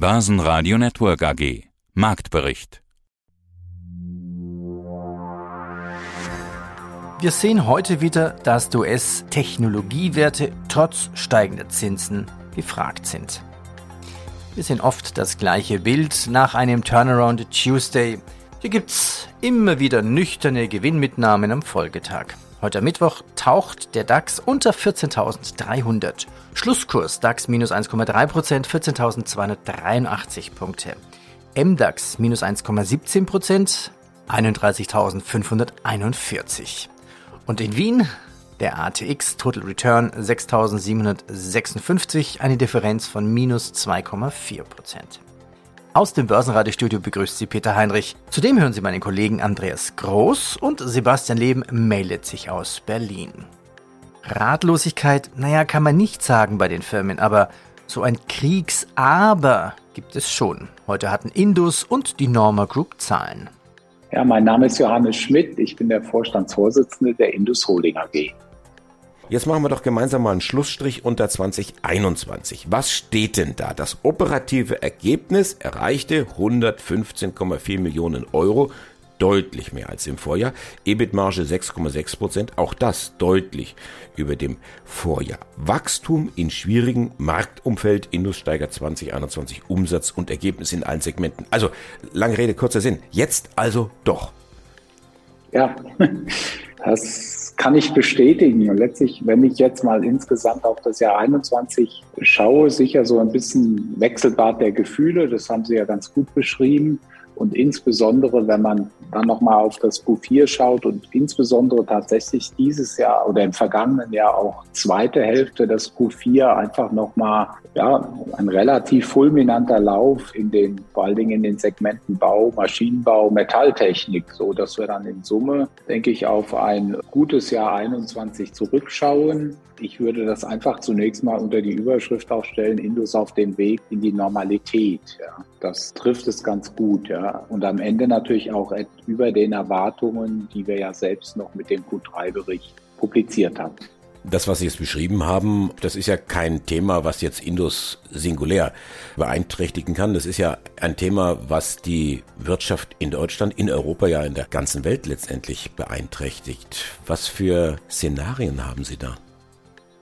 Börsenradio Network AG. Marktbericht. Wir sehen heute wieder, dass US-Technologiewerte trotz steigender Zinsen gefragt sind. Wir sehen oft das gleiche Bild nach einem Turnaround Tuesday. Hier gibt's immer wieder nüchterne Gewinnmitnahmen am Folgetag. Heute Mittwoch taucht der DAX unter 14.300. Schlusskurs DAX minus 1,3%, 14.283 Punkte. MDAX minus 1,17%, 31.541. Und in Wien der ATX Total Return 6.756, eine Differenz von minus 2,4%. Aus dem Börsenradiostudio begrüßt Sie Peter Heinrich. Zudem hören Sie meinen Kollegen Andreas Groß und Sebastian Leben meldet sich aus Berlin. Ratlosigkeit, naja, kann man nicht sagen bei den Firmen, aber so ein Kriegsaber gibt es schon. Heute hatten Indus und die Norma Group Zahlen. Ja, mein Name ist Johannes Schmidt. Ich bin der Vorstandsvorsitzende der Indus Holding AG. Jetzt machen wir doch gemeinsam mal einen Schlussstrich unter 2021. Was steht denn da? Das operative Ergebnis erreichte 115,4 Millionen Euro, deutlich mehr als im Vorjahr. EBIT-Marge 6,6 Prozent, auch das deutlich über dem Vorjahr. Wachstum in schwierigen Marktumfeld, Indus steigert 2021 Umsatz und Ergebnis in allen Segmenten. Also, lange Rede, kurzer Sinn. Jetzt also doch. Ja, das kann ich bestätigen. Und letztlich, wenn ich jetzt mal insgesamt auf das Jahr 21 schaue, sicher so ein bisschen Wechselbad der Gefühle, das haben Sie ja ganz gut beschrieben. Und insbesondere, wenn man dann nochmal auf das Q4 schaut und insbesondere tatsächlich dieses Jahr oder im vergangenen Jahr auch zweite Hälfte des Q4 einfach nochmal ja, ein relativ fulminanter Lauf in den, vor allen Dingen in den Segmenten Bau, Maschinenbau, Metalltechnik, so dass wir dann in Summe, denke ich, auf ein gutes Jahr 21 zurückschauen. Ich würde das einfach zunächst mal unter die Überschrift aufstellen, Indus auf dem Weg in die Normalität. Ja. Das trifft es ganz gut. Ja. Und am Ende natürlich auch über den Erwartungen, die wir ja selbst noch mit dem Q3-Bericht publiziert haben. Das, was Sie jetzt beschrieben haben, das ist ja kein Thema, was jetzt Indus singulär beeinträchtigen kann. Das ist ja ein Thema, was die Wirtschaft in Deutschland, in Europa, ja in der ganzen Welt letztendlich beeinträchtigt. Was für Szenarien haben Sie da?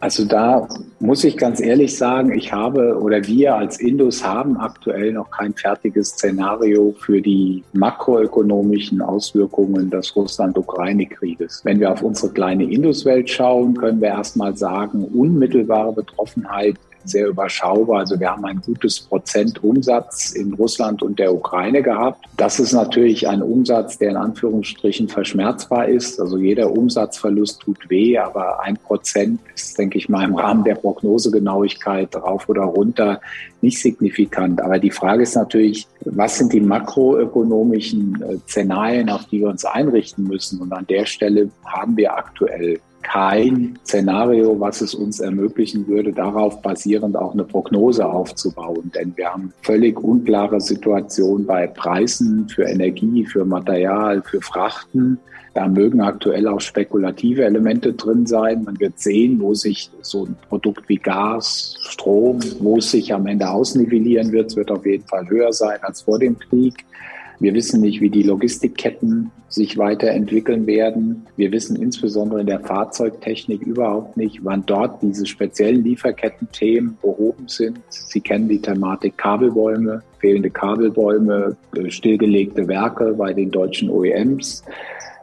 Also da muss ich ganz ehrlich sagen, ich habe oder wir als Indus haben aktuell noch kein fertiges Szenario für die makroökonomischen Auswirkungen des Russland-Ukraine-Krieges. Wenn wir auf unsere kleine Induswelt schauen, können wir erstmal sagen, unmittelbare Betroffenheit sehr überschaubar. Also wir haben ein gutes Prozent Umsatz in Russland und der Ukraine gehabt. Das ist natürlich ein Umsatz, der in Anführungsstrichen verschmerzbar ist. Also jeder Umsatzverlust tut weh, aber ein Prozent ist, denke ich mal, im Rahmen der Prognosegenauigkeit rauf oder runter nicht signifikant. Aber die Frage ist natürlich, was sind die makroökonomischen äh, Szenarien, auf die wir uns einrichten müssen? Und an der Stelle haben wir aktuell kein Szenario, was es uns ermöglichen würde, darauf basierend auch eine Prognose aufzubauen. Denn wir haben völlig unklare Situationen bei Preisen für Energie, für Material, für Frachten. Da mögen aktuell auch spekulative Elemente drin sein. Man wird sehen, wo sich so ein Produkt wie Gas, Strom, wo es sich am Ende ausnivellieren wird. Es wird auf jeden Fall höher sein als vor dem Krieg. Wir wissen nicht, wie die Logistikketten sich weiterentwickeln werden. Wir wissen insbesondere in der Fahrzeugtechnik überhaupt nicht, wann dort diese speziellen Lieferkettenthemen behoben sind. Sie kennen die Thematik Kabelbäume, fehlende Kabelbäume, äh, stillgelegte Werke bei den deutschen OEMs.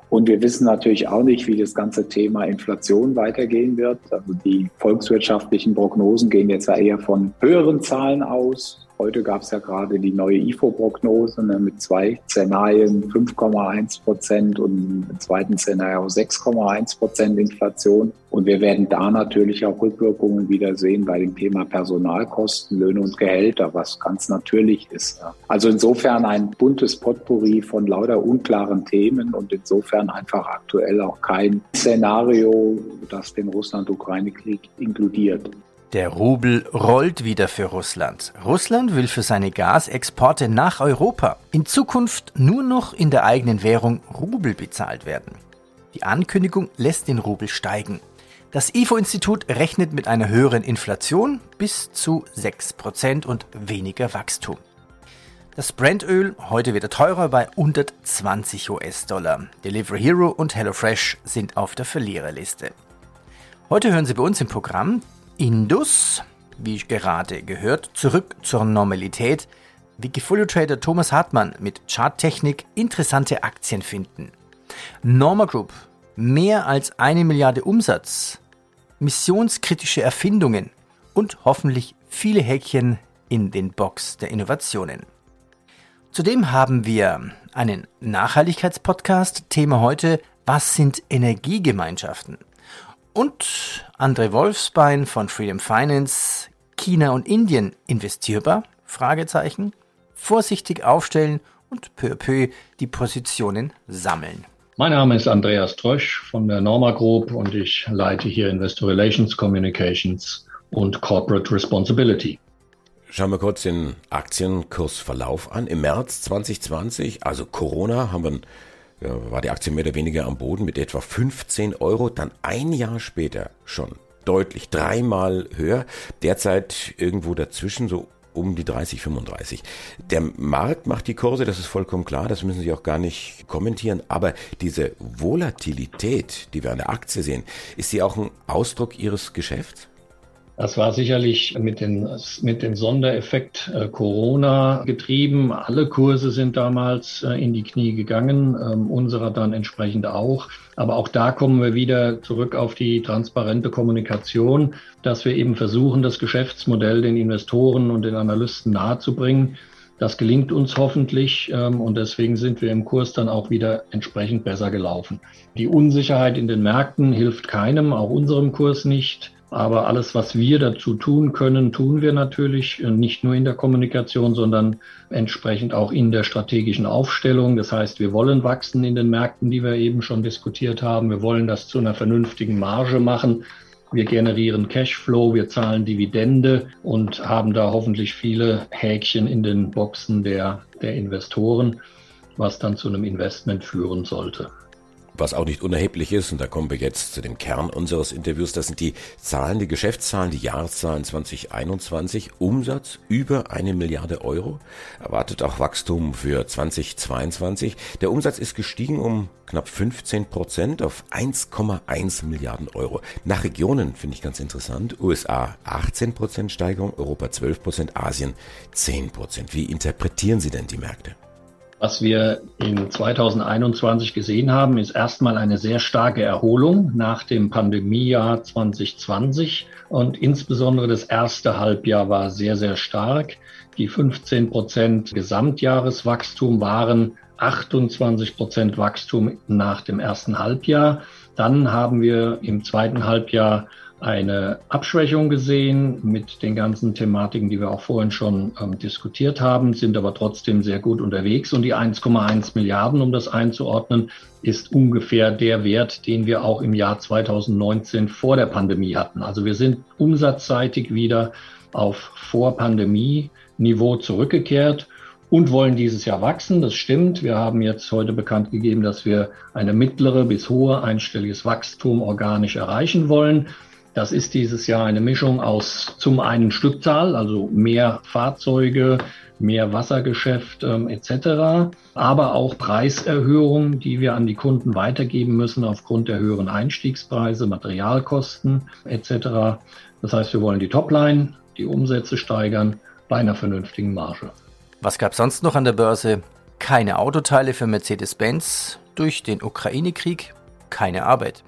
Und wir wissen natürlich auch nicht, wie das ganze Thema Inflation weitergehen wird. Also die volkswirtschaftlichen Prognosen gehen jetzt eher von höheren Zahlen aus. Heute gab es ja gerade die neue IFO-Prognose ne, mit zwei Szenarien 5,1 Prozent und im zweiten Szenario 6,1 Prozent Inflation. Und wir werden da natürlich auch Rückwirkungen wieder sehen bei dem Thema Personalkosten, Löhne und Gehälter, was ganz natürlich ist. Ja. Also insofern ein buntes Potpourri von lauter unklaren Themen und insofern einfach aktuell auch kein Szenario, das den Russland-Ukraine-Krieg inkludiert. Der Rubel rollt wieder für Russland. Russland will für seine Gasexporte nach Europa in Zukunft nur noch in der eigenen Währung Rubel bezahlt werden. Die Ankündigung lässt den Rubel steigen. Das IFO-Institut rechnet mit einer höheren Inflation bis zu 6% und weniger Wachstum. Das Brandöl heute wieder teurer bei 120 US-Dollar. Delivery Hero und HelloFresh sind auf der Verliererliste. Heute hören Sie bei uns im Programm Indus, wie gerade gehört, zurück zur Normalität. Wikifolio Trader Thomas Hartmann mit Charttechnik interessante Aktien finden. Norma Group, mehr als eine Milliarde Umsatz missionskritische Erfindungen und hoffentlich viele Häkchen in den Box der Innovationen. Zudem haben wir einen Nachhaltigkeitspodcast. Thema heute, was sind Energiegemeinschaften? Und André Wolfsbein von Freedom Finance, China und Indien investierbar? Fragezeichen. Vorsichtig aufstellen und peu à peu die Positionen sammeln. Mein Name ist Andreas Trösch von der Norma Group und ich leite hier Investor Relations, Communications und Corporate Responsibility. Schauen wir kurz den Aktienkursverlauf an. Im März 2020, also Corona, haben wir, ja, war die Aktie mehr oder weniger am Boden mit etwa 15 Euro. Dann ein Jahr später schon deutlich dreimal höher. Derzeit irgendwo dazwischen so um die 30, 35. Der Markt macht die Kurse, das ist vollkommen klar, das müssen Sie auch gar nicht kommentieren, aber diese Volatilität, die wir an der Aktie sehen, ist sie auch ein Ausdruck Ihres Geschäfts? Das war sicherlich mit, den, mit dem Sondereffekt äh, Corona getrieben. Alle Kurse sind damals äh, in die Knie gegangen, ähm, unserer dann entsprechend auch. Aber auch da kommen wir wieder zurück auf die transparente Kommunikation, dass wir eben versuchen, das Geschäftsmodell den Investoren und den Analysten nahezubringen. Das gelingt uns hoffentlich ähm, und deswegen sind wir im Kurs dann auch wieder entsprechend besser gelaufen. Die Unsicherheit in den Märkten hilft keinem, auch unserem Kurs nicht. Aber alles, was wir dazu tun können, tun wir natürlich äh, nicht nur in der Kommunikation, sondern entsprechend auch in der strategischen Aufstellung. Das heißt, wir wollen wachsen in den Märkten, die wir eben schon diskutiert haben. Wir wollen das zu einer vernünftigen Marge machen. Wir generieren Cashflow, wir zahlen Dividende und haben da hoffentlich viele Häkchen in den Boxen der, der Investoren, was dann zu einem Investment führen sollte. Was auch nicht unerheblich ist, und da kommen wir jetzt zu dem Kern unseres Interviews, das sind die Zahlen, die Geschäftszahlen, die Jahreszahlen 2021. Umsatz über eine Milliarde Euro. Erwartet auch Wachstum für 2022. Der Umsatz ist gestiegen um knapp 15 Prozent auf 1,1 Milliarden Euro. Nach Regionen finde ich ganz interessant. USA 18 Prozent Steigerung, Europa 12 Prozent, Asien 10 Prozent. Wie interpretieren Sie denn die Märkte? Was wir in 2021 gesehen haben, ist erstmal eine sehr starke Erholung nach dem Pandemiejahr 2020 und insbesondere das erste Halbjahr war sehr, sehr stark. Die 15 Prozent Gesamtjahreswachstum waren 28 Prozent Wachstum nach dem ersten Halbjahr. Dann haben wir im zweiten Halbjahr eine Abschwächung gesehen mit den ganzen Thematiken, die wir auch vorhin schon ähm, diskutiert haben, sind aber trotzdem sehr gut unterwegs. Und die 1,1 Milliarden, um das einzuordnen, ist ungefähr der Wert, den wir auch im Jahr 2019 vor der Pandemie hatten. Also wir sind umsatzseitig wieder auf Vor-Pandemie-Niveau zurückgekehrt und wollen dieses Jahr wachsen. Das stimmt. Wir haben jetzt heute bekannt gegeben, dass wir eine mittlere bis hohe einstelliges Wachstum organisch erreichen wollen. Das ist dieses Jahr eine Mischung aus zum einen Stückzahl, also mehr Fahrzeuge, mehr Wassergeschäft ähm, etc., aber auch Preiserhöhungen, die wir an die Kunden weitergeben müssen aufgrund der höheren Einstiegspreise, Materialkosten etc. Das heißt, wir wollen die Topline, die Umsätze steigern bei einer vernünftigen Marge. Was gab sonst noch an der Börse? Keine Autoteile für Mercedes-Benz durch den Ukraine-Krieg, keine Arbeit.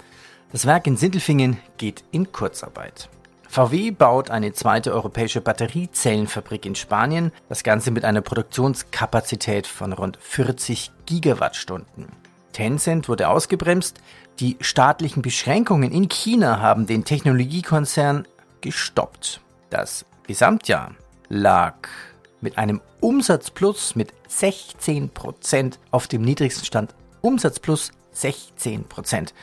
Das Werk in Sindelfingen geht in Kurzarbeit. VW baut eine zweite europäische Batteriezellenfabrik in Spanien, das Ganze mit einer Produktionskapazität von rund 40 Gigawattstunden. Tencent wurde ausgebremst, die staatlichen Beschränkungen in China haben den Technologiekonzern gestoppt. Das Gesamtjahr lag mit einem Umsatzplus mit 16% auf dem niedrigsten Stand. Umsatzplus 16%.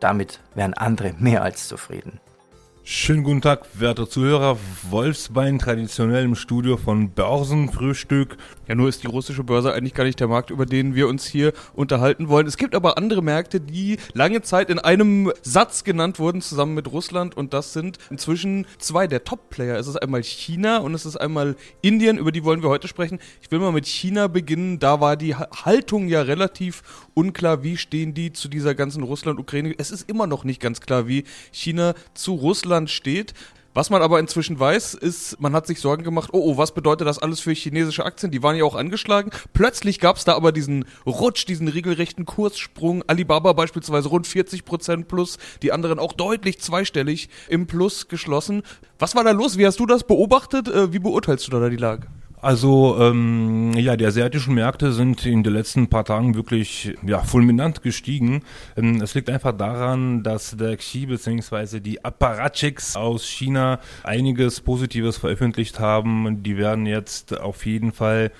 Damit wären andere mehr als zufrieden. Schönen guten Tag, werte Zuhörer. Wolfsbein traditionell im Studio von Börsenfrühstück. Ja, nur ist die russische Börse eigentlich gar nicht der Markt, über den wir uns hier unterhalten wollen. Es gibt aber andere Märkte, die lange Zeit in einem Satz genannt wurden, zusammen mit Russland. Und das sind inzwischen zwei der Top-Player. Es ist einmal China und es ist einmal Indien, über die wollen wir heute sprechen. Ich will mal mit China beginnen. Da war die Haltung ja relativ unklar. Wie stehen die zu dieser ganzen Russland-Ukraine? Es ist immer noch nicht ganz klar, wie China zu Russland steht. Was man aber inzwischen weiß, ist, man hat sich Sorgen gemacht, oh, oh, was bedeutet das alles für chinesische Aktien? Die waren ja auch angeschlagen. Plötzlich gab es da aber diesen Rutsch, diesen regelrechten Kurssprung. Alibaba beispielsweise rund 40 Prozent plus, die anderen auch deutlich zweistellig im Plus geschlossen. Was war da los? Wie hast du das beobachtet? Äh, wie beurteilst du da die Lage? Also ähm, ja, die asiatischen Märkte sind in den letzten paar Tagen wirklich ja, fulminant gestiegen. Ähm, es liegt einfach daran, dass der Xi bzw. die Apparatchiks aus China einiges Positives veröffentlicht haben. Die werden jetzt auf jeden Fall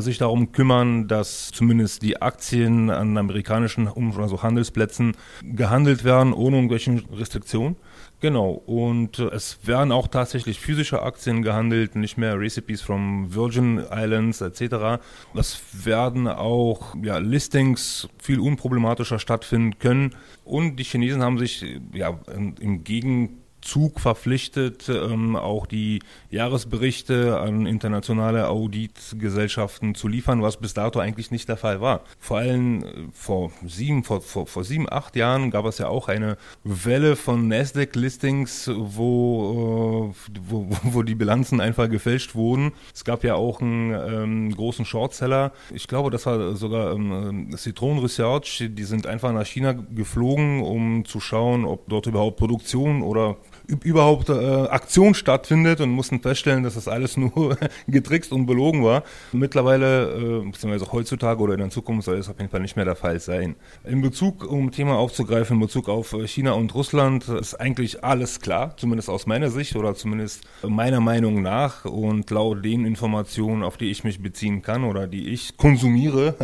sich darum kümmern, dass zumindest die Aktien an amerikanischen also Handelsplätzen gehandelt werden, ohne irgendwelche Restriktionen. Genau, und äh, es werden auch tatsächlich physische Aktien gehandelt, nicht mehr Recipes from Virgin Islands etc. Das werden auch ja, Listings viel unproblematischer stattfinden können. Und die Chinesen haben sich ja im Gegen Zug verpflichtet, ähm, auch die Jahresberichte an internationale Auditgesellschaften zu liefern, was bis dato eigentlich nicht der Fall war. Vor allem äh, vor sieben, vor, vor, vor sieben, acht Jahren gab es ja auch eine Welle von Nasdaq-Listings, wo, äh, wo, wo die Bilanzen einfach gefälscht wurden. Es gab ja auch einen ähm, großen Shortseller. Ich glaube, das war sogar ähm, Citron Research. Die sind einfach nach China geflogen, um zu schauen, ob dort überhaupt Produktion oder überhaupt äh, Aktion stattfindet und mussten feststellen, dass das alles nur getrickst und belogen war. Mittlerweile, äh, beziehungsweise heutzutage oder in der Zukunft soll es auf jeden Fall nicht mehr der Fall sein. In Bezug, um Thema aufzugreifen, in Bezug auf äh, China und Russland ist eigentlich alles klar, zumindest aus meiner Sicht oder zumindest meiner Meinung nach und laut den Informationen, auf die ich mich beziehen kann oder die ich konsumiere,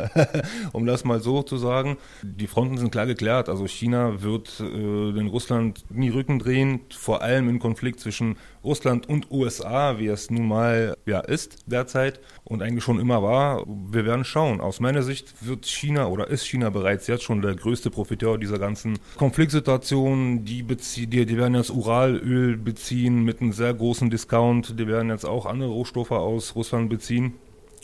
um das mal so zu sagen. Die Fronten sind klar geklärt. Also China wird äh, den Russland nie Rücken drehen, vor allem im Konflikt zwischen Russland und USA, wie es nun mal ja, ist derzeit und eigentlich schon immer war. Wir werden schauen. Aus meiner Sicht wird China oder ist China bereits jetzt schon der größte Profiteur dieser ganzen Konfliktsituation. Die, die, die werden jetzt Uralöl beziehen mit einem sehr großen Discount. Die werden jetzt auch andere Rohstoffe aus Russland beziehen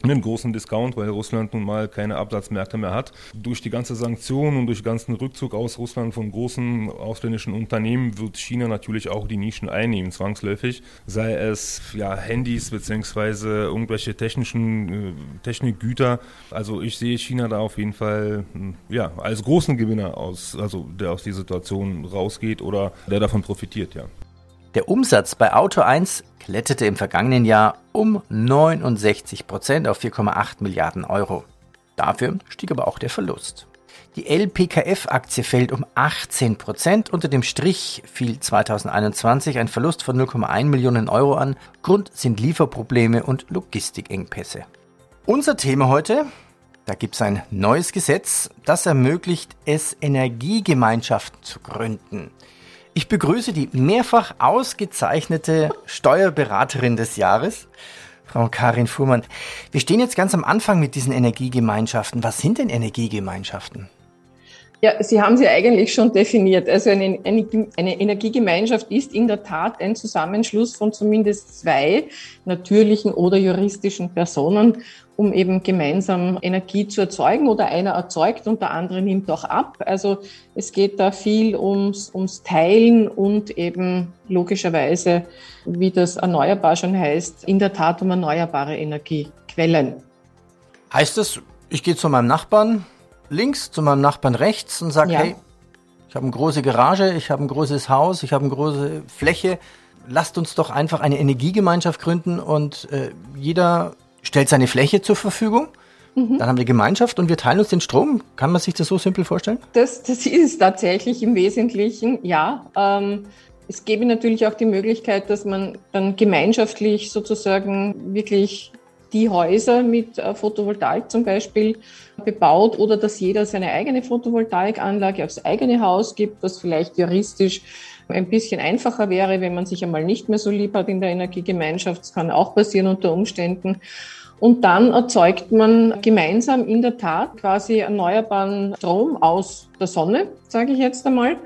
einen großen Discount, weil Russland nun mal keine Absatzmärkte mehr hat. Durch die ganze Sanktion und durch den ganzen Rückzug aus Russland von großen ausländischen Unternehmen wird China natürlich auch die Nischen einnehmen, zwangsläufig. Sei es ja Handys beziehungsweise irgendwelche technischen äh, Technikgüter. Also ich sehe China da auf jeden Fall hm, ja als großen Gewinner aus, also der aus der Situation rausgeht oder der davon profitiert, ja. Der Umsatz bei Auto 1 kletterte im vergangenen Jahr um 69 Prozent auf 4,8 Milliarden Euro. Dafür stieg aber auch der Verlust. Die LPKF-Aktie fällt um 18 Prozent. Unter dem Strich fiel 2021 ein Verlust von 0,1 Millionen Euro an. Grund sind Lieferprobleme und Logistikengpässe. Unser Thema heute, da gibt es ein neues Gesetz, das ermöglicht es, Energiegemeinschaften zu gründen. Ich begrüße die mehrfach ausgezeichnete Steuerberaterin des Jahres, Frau Karin Fuhrmann. Wir stehen jetzt ganz am Anfang mit diesen Energiegemeinschaften. Was sind denn Energiegemeinschaften? Ja, Sie haben sie eigentlich schon definiert. Also eine, eine, eine, Energiegemeinschaft ist in der Tat ein Zusammenschluss von zumindest zwei natürlichen oder juristischen Personen um eben gemeinsam Energie zu erzeugen oder einer erzeugt und der andere nimmt auch ab. Also es geht da viel ums, ums Teilen und eben logischerweise, wie das erneuerbar schon heißt, in der Tat um erneuerbare Energiequellen. Heißt das, ich gehe zu meinem Nachbarn links, zu meinem Nachbarn rechts und sage, ja. hey, ich habe eine große Garage, ich habe ein großes Haus, ich habe eine große Fläche. Lasst uns doch einfach eine Energiegemeinschaft gründen und äh, jeder stellt seine Fläche zur Verfügung. Mhm. Dann haben wir Gemeinschaft und wir teilen uns den Strom. Kann man sich das so simpel vorstellen? Das, das ist es tatsächlich im Wesentlichen, ja. Ähm, es gäbe natürlich auch die Möglichkeit, dass man dann gemeinschaftlich sozusagen wirklich die Häuser mit äh, Photovoltaik zum Beispiel bebaut oder dass jeder seine eigene Photovoltaikanlage aufs eigene Haus gibt, was vielleicht juristisch ein bisschen einfacher wäre, wenn man sich einmal nicht mehr so lieb hat in der Energiegemeinschaft. Das kann auch passieren unter Umständen. Und dann erzeugt man gemeinsam in der Tat quasi erneuerbaren Strom aus der Sonne, sage ich jetzt einmal.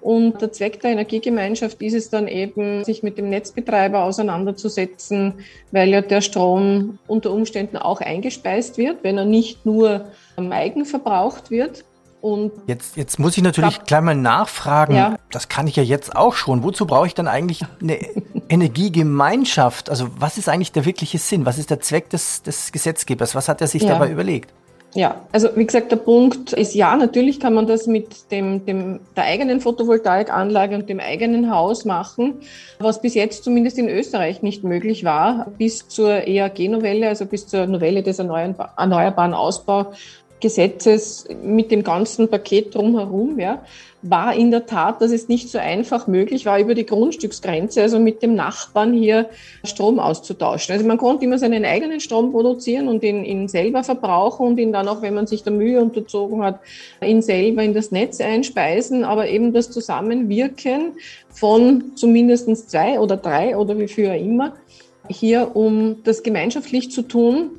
Und der Zweck der Energiegemeinschaft ist es dann eben, sich mit dem Netzbetreiber auseinanderzusetzen, weil ja der Strom unter Umständen auch eingespeist wird, wenn er nicht nur eigen verbraucht wird. Und jetzt, jetzt muss ich natürlich gleich mal nachfragen, ja. das kann ich ja jetzt auch schon. Wozu brauche ich dann eigentlich eine Energiegemeinschaft? Also was ist eigentlich der wirkliche Sinn? Was ist der Zweck des, des Gesetzgebers? Was hat er sich ja. dabei überlegt? Ja, also wie gesagt, der Punkt ist ja, natürlich kann man das mit dem, dem, der eigenen Photovoltaikanlage und dem eigenen Haus machen, was bis jetzt zumindest in Österreich nicht möglich war, bis zur EAG-Novelle, also bis zur Novelle des Erneuerbaren Ausbau Gesetzes mit dem ganzen Paket drumherum, ja, war in der Tat, dass es nicht so einfach möglich war, über die Grundstücksgrenze, also mit dem Nachbarn hier Strom auszutauschen. Also man konnte immer seinen eigenen Strom produzieren und ihn, ihn selber verbrauchen und ihn dann auch, wenn man sich der Mühe unterzogen hat, ihn selber in das Netz einspeisen. Aber eben das Zusammenwirken von zumindest zwei oder drei oder wie viel immer hier, um das gemeinschaftlich zu tun,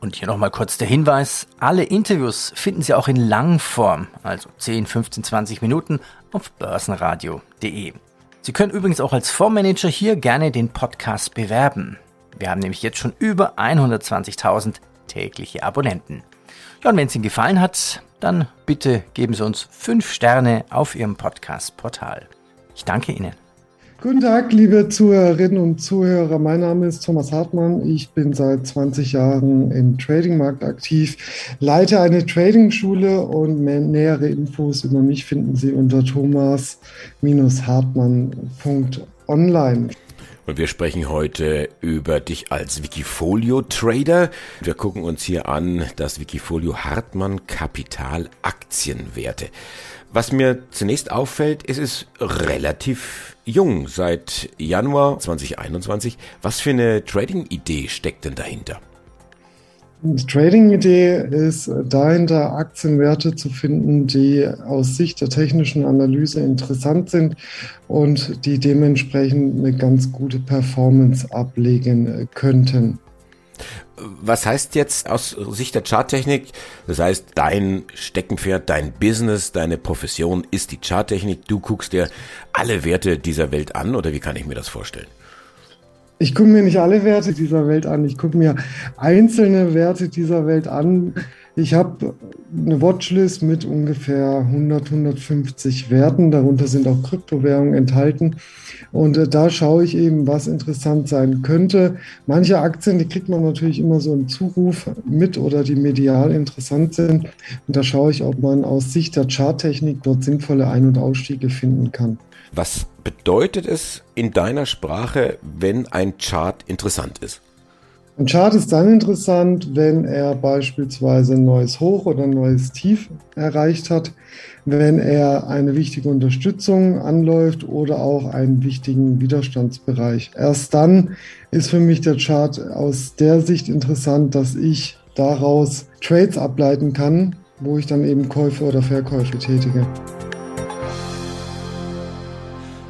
und hier nochmal kurz der Hinweis, alle Interviews finden Sie auch in Langform, also 10, 15, 20 Minuten auf börsenradio.de. Sie können übrigens auch als Fondsmanager hier gerne den Podcast bewerben. Wir haben nämlich jetzt schon über 120.000 tägliche Abonnenten. Ja, und wenn es Ihnen gefallen hat, dann bitte geben Sie uns 5 Sterne auf Ihrem Podcast-Portal. Ich danke Ihnen. Guten Tag, liebe Zuhörerinnen und Zuhörer. Mein Name ist Thomas Hartmann. Ich bin seit 20 Jahren im Tradingmarkt aktiv, leite eine Trading-Schule und nähere Infos über mich finden Sie unter thomas-hartmann.online. Und wir sprechen heute über dich als Wikifolio-Trader. Wir gucken uns hier an das Wikifolio Hartmann Kapital Aktienwerte. Was mir zunächst auffällt, ist es relativ jung, seit Januar 2021. Was für eine Trading-Idee steckt denn dahinter? Die Trading-Idee ist dahinter, Aktienwerte zu finden, die aus Sicht der technischen Analyse interessant sind und die dementsprechend eine ganz gute Performance ablegen könnten. Was heißt jetzt aus Sicht der Charttechnik? Das heißt, dein Steckenpferd, dein Business, deine Profession ist die Charttechnik. Du guckst dir alle Werte dieser Welt an oder wie kann ich mir das vorstellen? Ich gucke mir nicht alle Werte dieser Welt an. Ich gucke mir einzelne Werte dieser Welt an. Ich habe eine Watchlist mit ungefähr 100, 150 Werten. Darunter sind auch Kryptowährungen enthalten. Und äh, da schaue ich eben, was interessant sein könnte. Manche Aktien, die kriegt man natürlich immer so im Zuruf mit oder die medial interessant sind. Und da schaue ich, ob man aus Sicht der Charttechnik dort sinnvolle Ein- und Ausstiege finden kann. Was bedeutet es in deiner Sprache, wenn ein Chart interessant ist? Ein Chart ist dann interessant, wenn er beispielsweise ein neues Hoch oder ein neues Tief erreicht hat, wenn er eine wichtige Unterstützung anläuft oder auch einen wichtigen Widerstandsbereich. Erst dann ist für mich der Chart aus der Sicht interessant, dass ich daraus Trades ableiten kann, wo ich dann eben Käufe oder Verkäufe tätige.